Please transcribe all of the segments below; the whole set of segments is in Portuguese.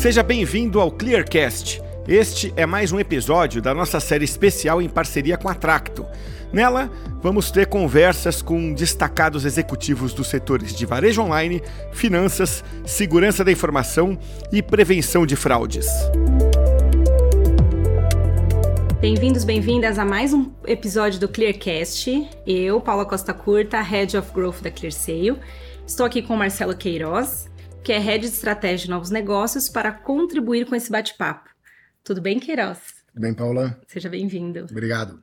Seja bem-vindo ao Clearcast. Este é mais um episódio da nossa série especial em parceria com a Tracto. Nela, vamos ter conversas com destacados executivos dos setores de varejo online, finanças, segurança da informação e prevenção de fraudes. Bem-vindos, bem-vindas a mais um episódio do Clearcast. Eu, Paula Costa Curta, Head of Growth da ClearSale. Estou aqui com Marcelo Queiroz, que é Head de Estratégia de Novos Negócios, para contribuir com esse bate-papo. Tudo bem, Queiroz? Tudo bem, Paula? Seja bem-vindo. Obrigado.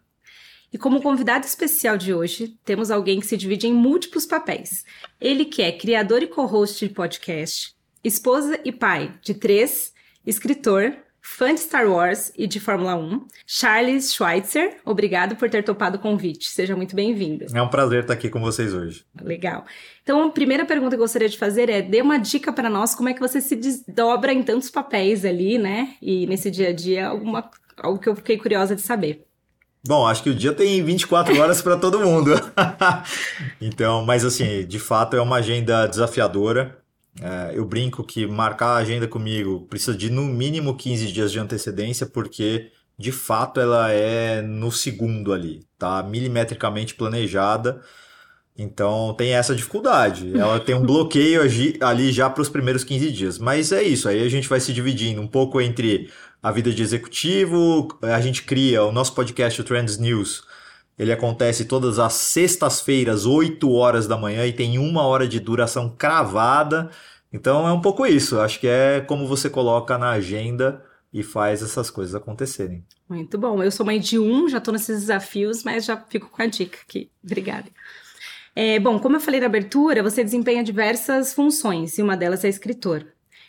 E como convidado especial de hoje, temos alguém que se divide em múltiplos papéis. Ele que é criador e co-host de podcast, esposa e pai de três, escritor, fã de Star Wars e de Fórmula 1, Charles Schweitzer, obrigado por ter topado o convite. Seja muito bem-vindo. É um prazer estar aqui com vocês hoje. Legal. Então, a primeira pergunta que eu gostaria de fazer é: dê uma dica para nós como é que você se desdobra em tantos papéis ali, né? E nesse dia a dia, alguma, algo que eu fiquei curiosa de saber. Bom, acho que o dia tem 24 horas para todo mundo. então, mas assim, de fato é uma agenda desafiadora. É, eu brinco que marcar a agenda comigo precisa de no mínimo 15 dias de antecedência, porque de fato ela é no segundo ali, tá? Milimetricamente planejada. Então tem essa dificuldade. Ela tem um bloqueio ali já para os primeiros 15 dias. Mas é isso, aí a gente vai se dividindo um pouco entre a vida de executivo, a gente cria o nosso podcast, o Trends News. Ele acontece todas as sextas-feiras, 8 horas da manhã, e tem uma hora de duração cravada. Então é um pouco isso. Acho que é como você coloca na agenda e faz essas coisas acontecerem. Muito bom. Eu sou mãe de um, já estou nesses desafios, mas já fico com a dica aqui. Obrigada. É, bom, como eu falei na abertura, você desempenha diversas funções e uma delas é escritor.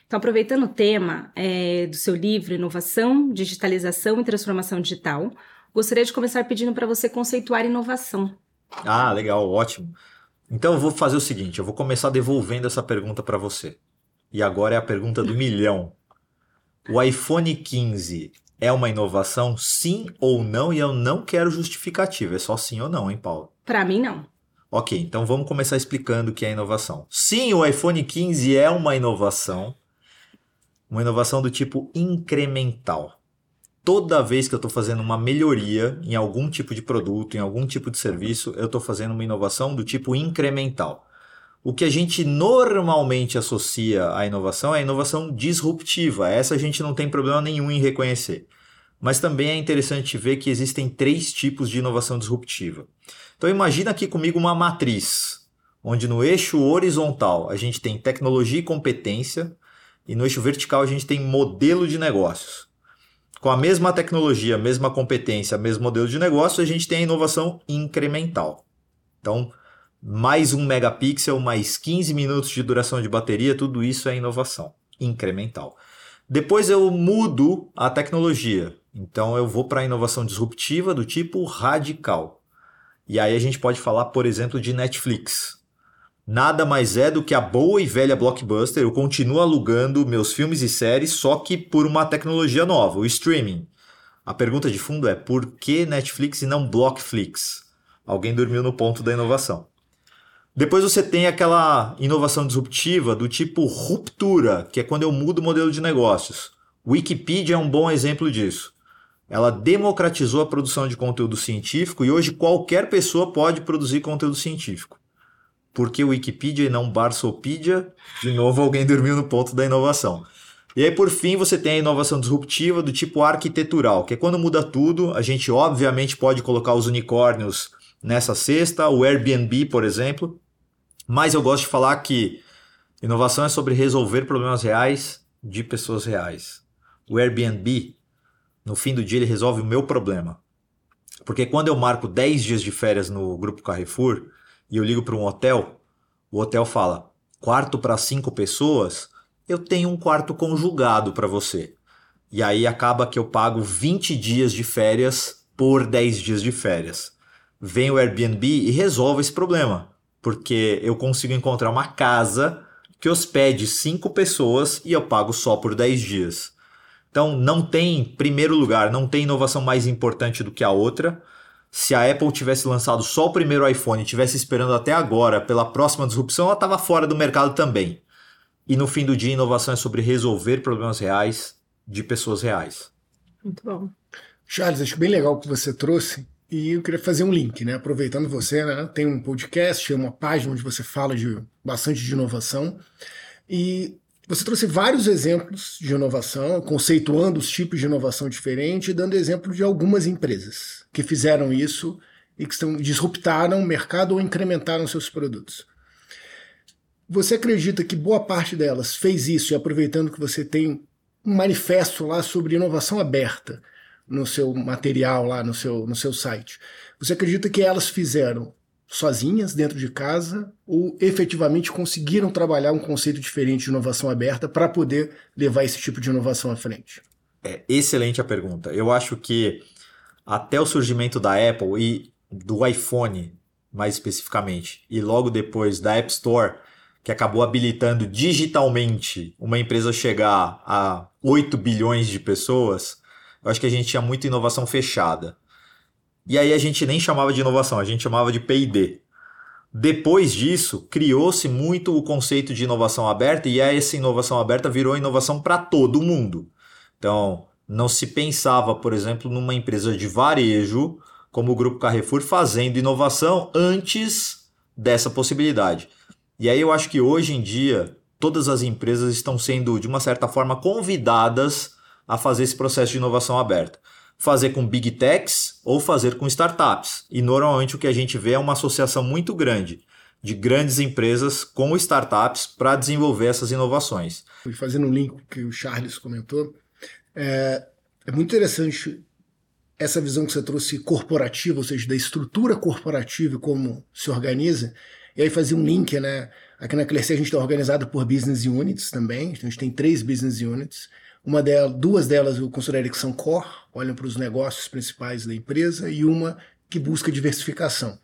Então, aproveitando o tema é, do seu livro Inovação, Digitalização e Transformação Digital, gostaria de começar pedindo para você conceituar inovação. Ah, legal, ótimo. Então eu vou fazer o seguinte, eu vou começar devolvendo essa pergunta para você. E agora é a pergunta do milhão. O iPhone 15 é uma inovação, sim ou não? E eu não quero justificativa, é só sim ou não, hein, Paulo? Para mim, não. Ok, então vamos começar explicando o que é inovação. Sim, o iPhone 15 é uma inovação, uma inovação do tipo incremental. Toda vez que eu estou fazendo uma melhoria em algum tipo de produto, em algum tipo de serviço, eu estou fazendo uma inovação do tipo incremental. O que a gente normalmente associa à inovação é a inovação disruptiva. Essa a gente não tem problema nenhum em reconhecer. Mas também é interessante ver que existem três tipos de inovação disruptiva. Então imagina aqui comigo uma matriz, onde no eixo horizontal a gente tem tecnologia e competência, e no eixo vertical a gente tem modelo de negócios. Com a mesma tecnologia, mesma competência, mesmo modelo de negócio, a gente tem a inovação incremental. Então, mais um megapixel, mais 15 minutos de duração de bateria, tudo isso é inovação incremental. Depois eu mudo a tecnologia. Então eu vou para a inovação disruptiva do tipo radical. E aí a gente pode falar, por exemplo, de Netflix. Nada mais é do que a boa e velha blockbuster. Eu continuo alugando meus filmes e séries, só que por uma tecnologia nova, o streaming. A pergunta de fundo é por que Netflix e não Blockflix? Alguém dormiu no ponto da inovação. Depois você tem aquela inovação disruptiva do tipo ruptura, que é quando eu mudo o modelo de negócios. Wikipedia é um bom exemplo disso. Ela democratizou a produção de conteúdo científico e hoje qualquer pessoa pode produzir conteúdo científico. Porque Wikipedia e não Barsopedia, de novo alguém dormiu no ponto da inovação. E aí, por fim, você tem a inovação disruptiva do tipo arquitetural, que é quando muda tudo. A gente, obviamente, pode colocar os unicórnios nessa cesta, o Airbnb, por exemplo. Mas eu gosto de falar que inovação é sobre resolver problemas reais de pessoas reais. O Airbnb no fim do dia ele resolve o meu problema. Porque quando eu marco 10 dias de férias no grupo Carrefour e eu ligo para um hotel, o hotel fala: quarto para cinco pessoas, eu tenho um quarto conjugado para você. E aí acaba que eu pago 20 dias de férias por 10 dias de férias. Vem o Airbnb e resolve esse problema, porque eu consigo encontrar uma casa que hospede cinco pessoas e eu pago só por 10 dias. Então, não tem, primeiro lugar, não tem inovação mais importante do que a outra. Se a Apple tivesse lançado só o primeiro iPhone e tivesse esperando até agora pela próxima disrupção, ela estava fora do mercado também. E no fim do dia, inovação é sobre resolver problemas reais de pessoas reais. Muito bom. Charles, acho bem legal o que você trouxe. E eu queria fazer um link, né? Aproveitando você, né? Tem um podcast, uma página onde você fala de bastante de inovação. E você trouxe vários exemplos de inovação, conceituando os tipos de inovação diferentes e dando exemplo de algumas empresas que fizeram isso e que estão, disruptaram o mercado ou incrementaram seus produtos. Você acredita que boa parte delas fez isso e aproveitando que você tem um manifesto lá sobre inovação aberta no seu material lá no seu, no seu site, você acredita que elas fizeram sozinhas dentro de casa ou efetivamente conseguiram trabalhar um conceito diferente de inovação aberta para poder levar esse tipo de inovação à frente? É excelente a pergunta. Eu acho que até o surgimento da Apple e do iPhone, mais especificamente, e logo depois da App Store, que acabou habilitando digitalmente uma empresa chegar a 8 bilhões de pessoas, eu acho que a gente tinha muita inovação fechada. E aí a gente nem chamava de inovação, a gente chamava de P&D. Depois disso, criou-se muito o conceito de inovação aberta e essa inovação aberta virou inovação para todo mundo. Então, não se pensava, por exemplo, numa empresa de varejo como o Grupo Carrefour fazendo inovação antes dessa possibilidade. E aí eu acho que hoje em dia todas as empresas estão sendo, de uma certa forma, convidadas a fazer esse processo de inovação aberta fazer com big techs ou fazer com startups. E normalmente o que a gente vê é uma associação muito grande de grandes empresas com startups para desenvolver essas inovações. Fazendo um link que o Charles comentou, é, é muito interessante essa visão que você trouxe corporativa, ou seja, da estrutura corporativa e como se organiza. E aí fazer um link, né? Aqui na Clerc a gente está organizado por business units também, então a gente tem três business units. Uma delas, duas delas eu considero que são core, olham para os negócios principais da empresa, e uma que busca diversificação.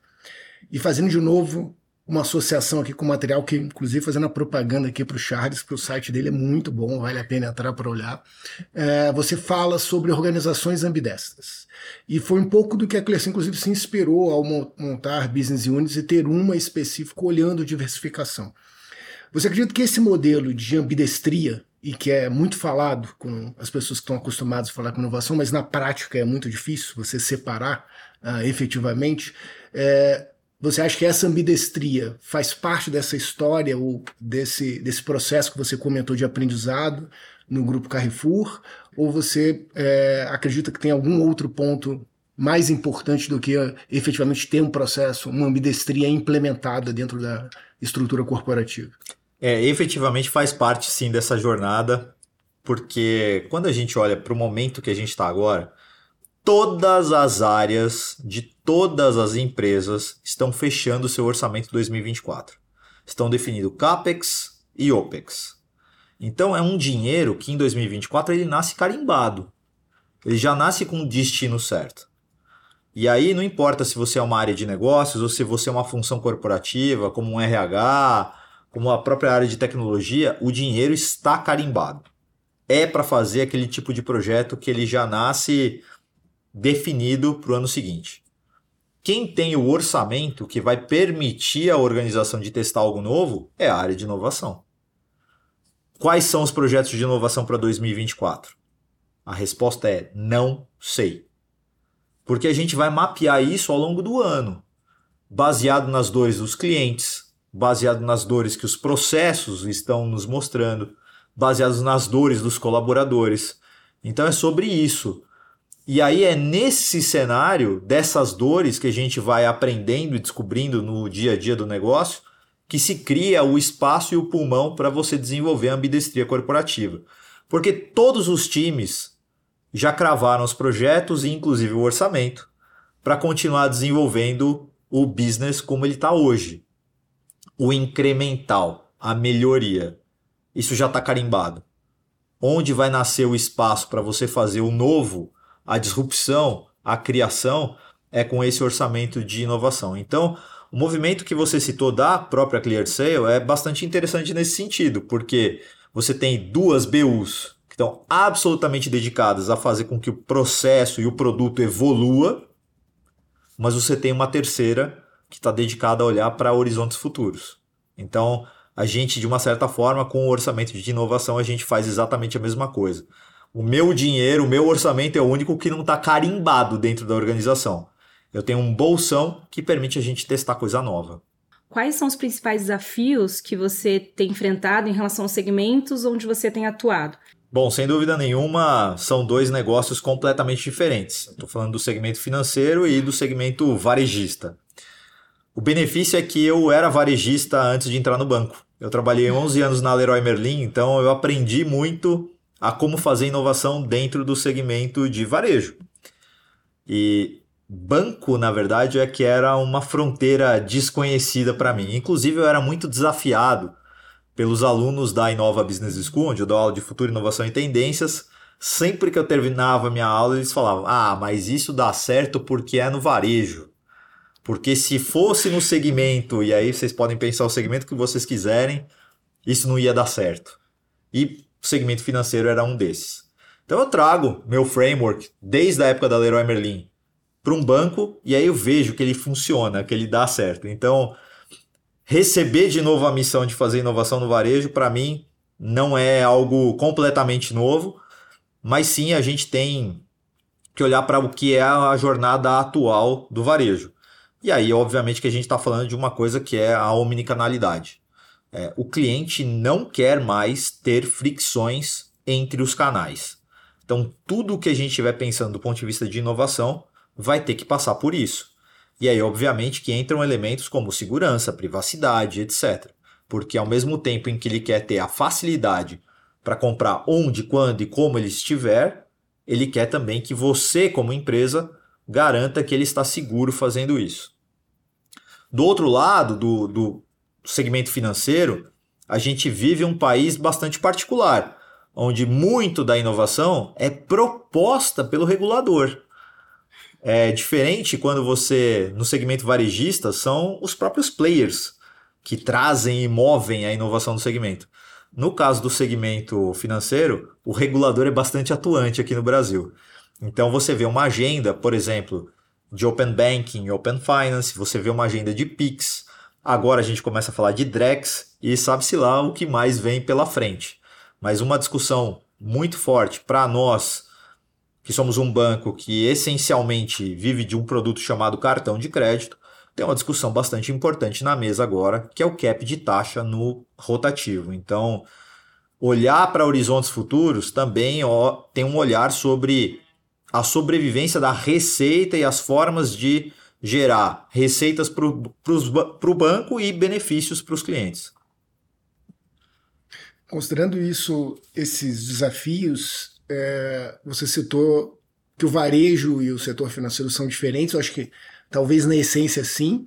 E fazendo de novo uma associação aqui com material que, inclusive, fazendo a propaganda aqui para o Charles, porque o site dele é muito bom, vale a pena entrar para olhar. É, você fala sobre organizações ambidestras. E foi um pouco do que a Clercy, inclusive, se inspirou ao montar business units e ter uma específica olhando diversificação. Você acredita que esse modelo de ambidestria e que é muito falado com as pessoas que estão acostumadas a falar com inovação, mas na prática é muito difícil você separar uh, efetivamente. É, você acha que essa ambidestria faz parte dessa história ou desse, desse processo que você comentou de aprendizado no grupo Carrefour? Ou você é, acredita que tem algum outro ponto mais importante do que uh, efetivamente ter um processo, uma ambidestria implementada dentro da estrutura corporativa? É, efetivamente faz parte sim dessa jornada, porque quando a gente olha para o momento que a gente está agora, todas as áreas de todas as empresas estão fechando seu orçamento 2024. Estão definindo CAPEX e OPEX. Então é um dinheiro que em 2024 ele nasce carimbado. Ele já nasce com destino certo. E aí não importa se você é uma área de negócios ou se você é uma função corporativa, como um RH, como a própria área de tecnologia, o dinheiro está carimbado. É para fazer aquele tipo de projeto que ele já nasce definido para o ano seguinte. Quem tem o orçamento que vai permitir a organização de testar algo novo é a área de inovação. Quais são os projetos de inovação para 2024? A resposta é não sei. Porque a gente vai mapear isso ao longo do ano, baseado nas dores dos clientes, baseado nas dores que os processos estão nos mostrando, baseados nas dores dos colaboradores. Então é sobre isso. E aí é nesse cenário dessas dores que a gente vai aprendendo e descobrindo no dia a dia do negócio que se cria o espaço e o pulmão para você desenvolver a ambidestria corporativa. Porque todos os times já cravaram os projetos e inclusive o orçamento para continuar desenvolvendo o business como ele está hoje o incremental, a melhoria. Isso já está carimbado. Onde vai nascer o espaço para você fazer o novo, a disrupção, a criação, é com esse orçamento de inovação. Então, o movimento que você citou da própria Clear Sale é bastante interessante nesse sentido, porque você tem duas BUs que estão absolutamente dedicadas a fazer com que o processo e o produto evolua, mas você tem uma terceira que está dedicada a olhar para horizontes futuros. Então, a gente, de uma certa forma, com o orçamento de inovação, a gente faz exatamente a mesma coisa. O meu dinheiro, o meu orçamento é o único que não está carimbado dentro da organização. Eu tenho um bolsão que permite a gente testar coisa nova. Quais são os principais desafios que você tem enfrentado em relação aos segmentos onde você tem atuado? Bom, sem dúvida nenhuma, são dois negócios completamente diferentes. Estou falando do segmento financeiro e do segmento varejista. O benefício é que eu era varejista antes de entrar no banco. Eu trabalhei 11 anos na Leroy Merlin, então eu aprendi muito a como fazer inovação dentro do segmento de varejo. E banco, na verdade, é que era uma fronteira desconhecida para mim. Inclusive, eu era muito desafiado pelos alunos da Inova Business School, onde eu dou aula de futuro, inovação e tendências. Sempre que eu terminava minha aula, eles falavam: Ah, mas isso dá certo porque é no varejo. Porque se fosse no segmento, e aí vocês podem pensar o segmento que vocês quiserem, isso não ia dar certo. E o segmento financeiro era um desses. Então eu trago meu framework desde a época da Leroy Merlin para um banco e aí eu vejo que ele funciona, que ele dá certo. Então, receber de novo a missão de fazer inovação no varejo, para mim, não é algo completamente novo, mas sim a gente tem que olhar para o que é a jornada atual do varejo. E aí, obviamente, que a gente está falando de uma coisa que é a omnicanalidade. É, o cliente não quer mais ter fricções entre os canais. Então, tudo que a gente estiver pensando do ponto de vista de inovação vai ter que passar por isso. E aí, obviamente, que entram elementos como segurança, privacidade, etc. Porque ao mesmo tempo em que ele quer ter a facilidade para comprar onde, quando e como ele estiver, ele quer também que você, como empresa, garanta que ele está seguro fazendo isso. Do outro lado, do, do segmento financeiro, a gente vive um país bastante particular, onde muito da inovação é proposta pelo regulador. É diferente quando você, no segmento varejista, são os próprios players que trazem e movem a inovação do segmento. No caso do segmento financeiro, o regulador é bastante atuante aqui no Brasil. Então você vê uma agenda, por exemplo, de Open Banking, Open Finance, você vê uma agenda de Pix. Agora a gente começa a falar de Drex e sabe-se lá o que mais vem pela frente. Mas uma discussão muito forte para nós, que somos um banco que essencialmente vive de um produto chamado cartão de crédito, tem uma discussão bastante importante na mesa agora, que é o cap de taxa no rotativo. Então, olhar para horizontes futuros também ó, tem um olhar sobre a sobrevivência da receita e as formas de gerar receitas para o banco e benefícios para os clientes. Considerando isso, esses desafios, é, você citou que o varejo e o setor financeiro são diferentes, eu acho que talvez na essência sim,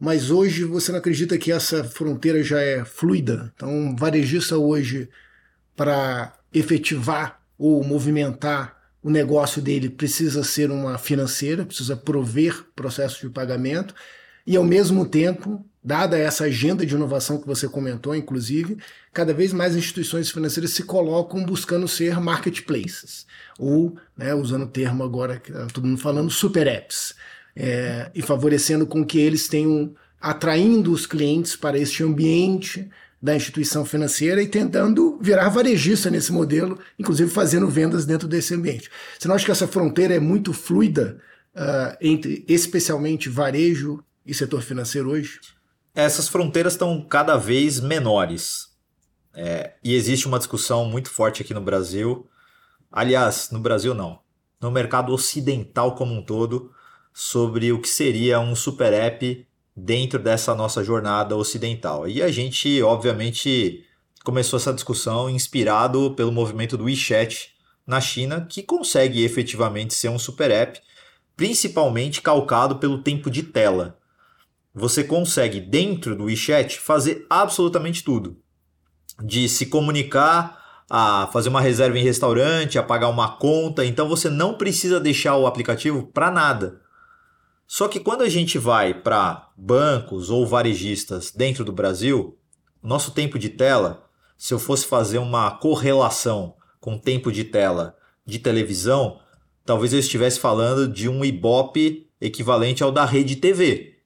mas hoje você não acredita que essa fronteira já é fluida? Então, varejista hoje, para efetivar ou movimentar o negócio dele precisa ser uma financeira, precisa prover processos de pagamento, e ao mesmo tempo, dada essa agenda de inovação que você comentou, inclusive, cada vez mais instituições financeiras se colocam buscando ser marketplaces, ou, né, usando o termo agora que tá todo mundo falando, super apps, é, e favorecendo com que eles tenham, atraindo os clientes para este ambiente da instituição financeira e tentando virar varejista nesse modelo, inclusive fazendo vendas dentro desse ambiente. Você não acha que essa fronteira é muito fluida uh, entre, especialmente, varejo e setor financeiro hoje? Essas fronteiras estão cada vez menores. É, e existe uma discussão muito forte aqui no Brasil. Aliás, no Brasil não. No mercado ocidental como um todo, sobre o que seria um super app dentro dessa nossa jornada ocidental. E a gente, obviamente, começou essa discussão inspirado pelo movimento do WeChat na China, que consegue efetivamente ser um super app, principalmente calcado pelo tempo de tela. Você consegue, dentro do WeChat, fazer absolutamente tudo. De se comunicar, a fazer uma reserva em restaurante, a pagar uma conta. Então você não precisa deixar o aplicativo para nada. Só que quando a gente vai para bancos ou varejistas dentro do Brasil, nosso tempo de tela, se eu fosse fazer uma correlação com o tempo de tela de televisão, talvez eu estivesse falando de um Ibope equivalente ao da Rede TV,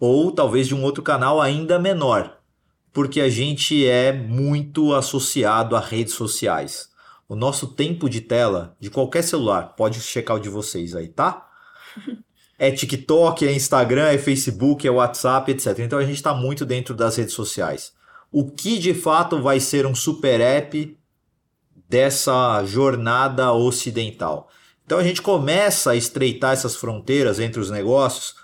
ou talvez de um outro canal ainda menor. porque a gente é muito associado a redes sociais. O nosso tempo de tela de qualquer celular, pode checar o de vocês aí, tá? É TikTok, é Instagram, é Facebook, é WhatsApp, etc. Então a gente está muito dentro das redes sociais. O que de fato vai ser um super app dessa jornada ocidental? Então a gente começa a estreitar essas fronteiras entre os negócios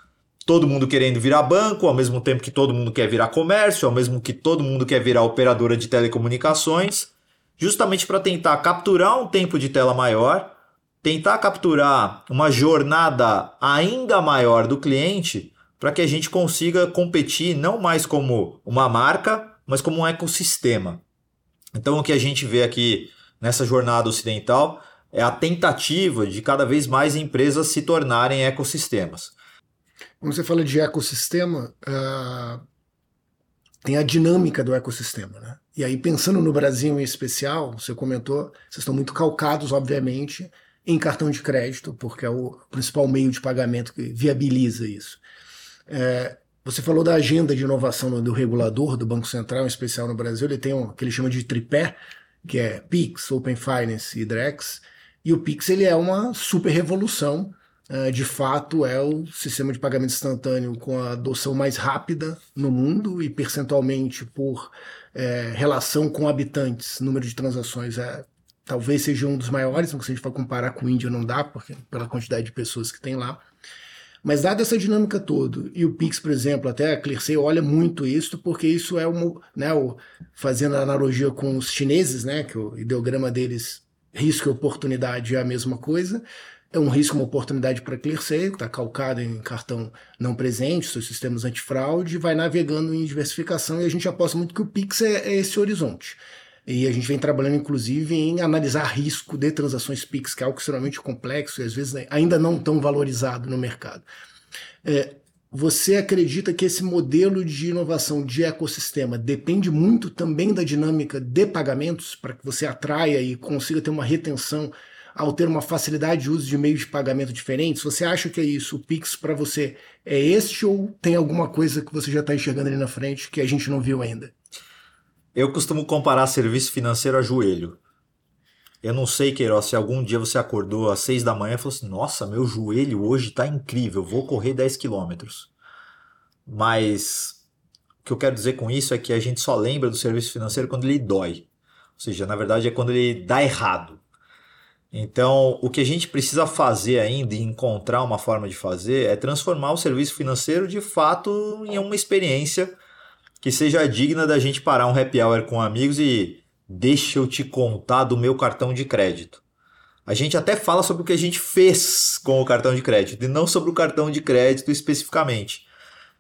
todo mundo querendo virar banco, ao mesmo tempo que todo mundo quer virar comércio, ao mesmo que todo mundo quer virar operadora de telecomunicações, justamente para tentar capturar um tempo de tela maior, tentar capturar uma jornada ainda maior do cliente, para que a gente consiga competir não mais como uma marca, mas como um ecossistema. Então o que a gente vê aqui nessa jornada ocidental é a tentativa de cada vez mais empresas se tornarem ecossistemas. Quando você fala de ecossistema, uh, tem a dinâmica do ecossistema. Né? E aí, pensando no Brasil em especial, você comentou, vocês estão muito calcados, obviamente, em cartão de crédito, porque é o principal meio de pagamento que viabiliza isso. É, você falou da agenda de inovação do regulador, do Banco Central, em especial no Brasil, ele tem o que ele chama de tripé, que é PIX, Open Finance e DREX, e o PIX ele é uma super revolução. É, de fato é o sistema de pagamento instantâneo com a adoção mais rápida no mundo e percentualmente por é, relação com habitantes, número de transações é talvez seja um dos maiores, se a gente for comparar com o Índia não dá, porque pela quantidade de pessoas que tem lá. Mas dada essa dinâmica toda, e o Pix, por exemplo, até a Clearsay olha muito isso, porque isso é uma, né, o, fazendo analogia com os chineses, né, que o ideograma deles, risco e oportunidade é a mesma coisa, é um risco, uma oportunidade para Clearseio, que está calcado em cartão não presente, seus sistemas antifraude, vai navegando em diversificação e a gente aposta muito que o Pix é, é, esse horizonte. E a gente vem trabalhando, inclusive, em analisar risco de transações Pix, que é algo extremamente complexo e às vezes ainda não tão valorizado no mercado. É, você acredita que esse modelo de inovação de ecossistema depende muito também da dinâmica de pagamentos, para que você atraia e consiga ter uma retenção ao ter uma facilidade de uso de meios de pagamento diferentes? Você acha que é isso? O Pix para você é este ou tem alguma coisa que você já está enxergando ali na frente que a gente não viu ainda? Eu costumo comparar serviço financeiro a joelho. Eu não sei, Queiroz, se algum dia você acordou às seis da manhã e falou assim: Nossa, meu joelho hoje está incrível, vou correr 10 quilômetros. Mas o que eu quero dizer com isso é que a gente só lembra do serviço financeiro quando ele dói. Ou seja, na verdade é quando ele dá errado. Então, o que a gente precisa fazer ainda e encontrar uma forma de fazer é transformar o serviço financeiro de fato em uma experiência que seja digna da gente parar um happy hour com amigos e deixa eu te contar do meu cartão de crédito. A gente até fala sobre o que a gente fez com o cartão de crédito e não sobre o cartão de crédito especificamente.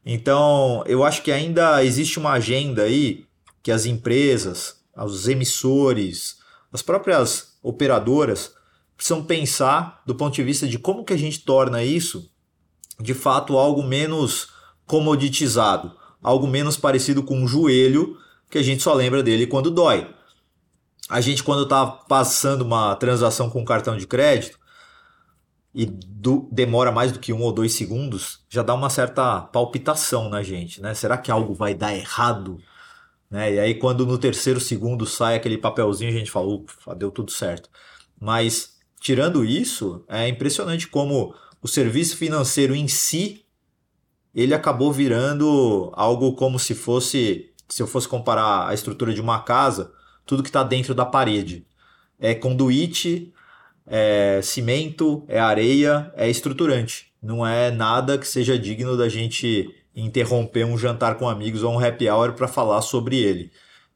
Então, eu acho que ainda existe uma agenda aí que as empresas, os emissores, as próprias operadoras precisam pensar do ponto de vista de como que a gente torna isso de fato algo menos comoditizado, algo menos parecido com um joelho que a gente só lembra dele quando dói. A gente quando está passando uma transação com cartão de crédito e do, demora mais do que um ou dois segundos, já dá uma certa palpitação na gente, né? Será que algo vai dar errado? Né? E aí quando no terceiro segundo sai aquele papelzinho, a gente fala, ufa, deu tudo certo. Mas tirando isso, é impressionante como o serviço financeiro em si ele acabou virando algo como se fosse, se eu fosse comparar a estrutura de uma casa, tudo que está dentro da parede. É conduíte, é cimento, é areia, é estruturante. Não é nada que seja digno da gente interromper um jantar com amigos ou um happy hour para falar sobre ele.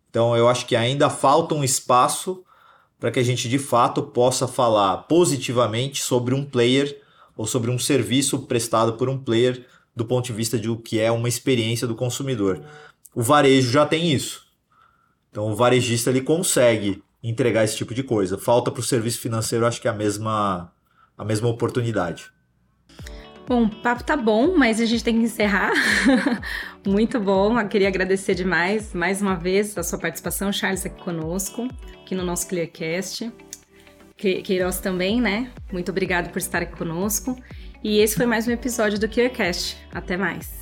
Então eu acho que ainda falta um espaço para que a gente de fato possa falar positivamente sobre um player ou sobre um serviço prestado por um player do ponto de vista de o que é uma experiência do consumidor. O varejo já tem isso. Então o varejista ele consegue entregar esse tipo de coisa. Falta para o serviço financeiro, acho que é a mesma a mesma oportunidade. Bom, o papo tá bom, mas a gente tem que encerrar. Muito bom, eu queria agradecer demais, mais uma vez, a sua participação, Charles, aqui conosco, aqui no nosso Clearcast. Queiroz também, né? Muito obrigado por estar aqui conosco. E esse foi mais um episódio do Clearcast. Até mais.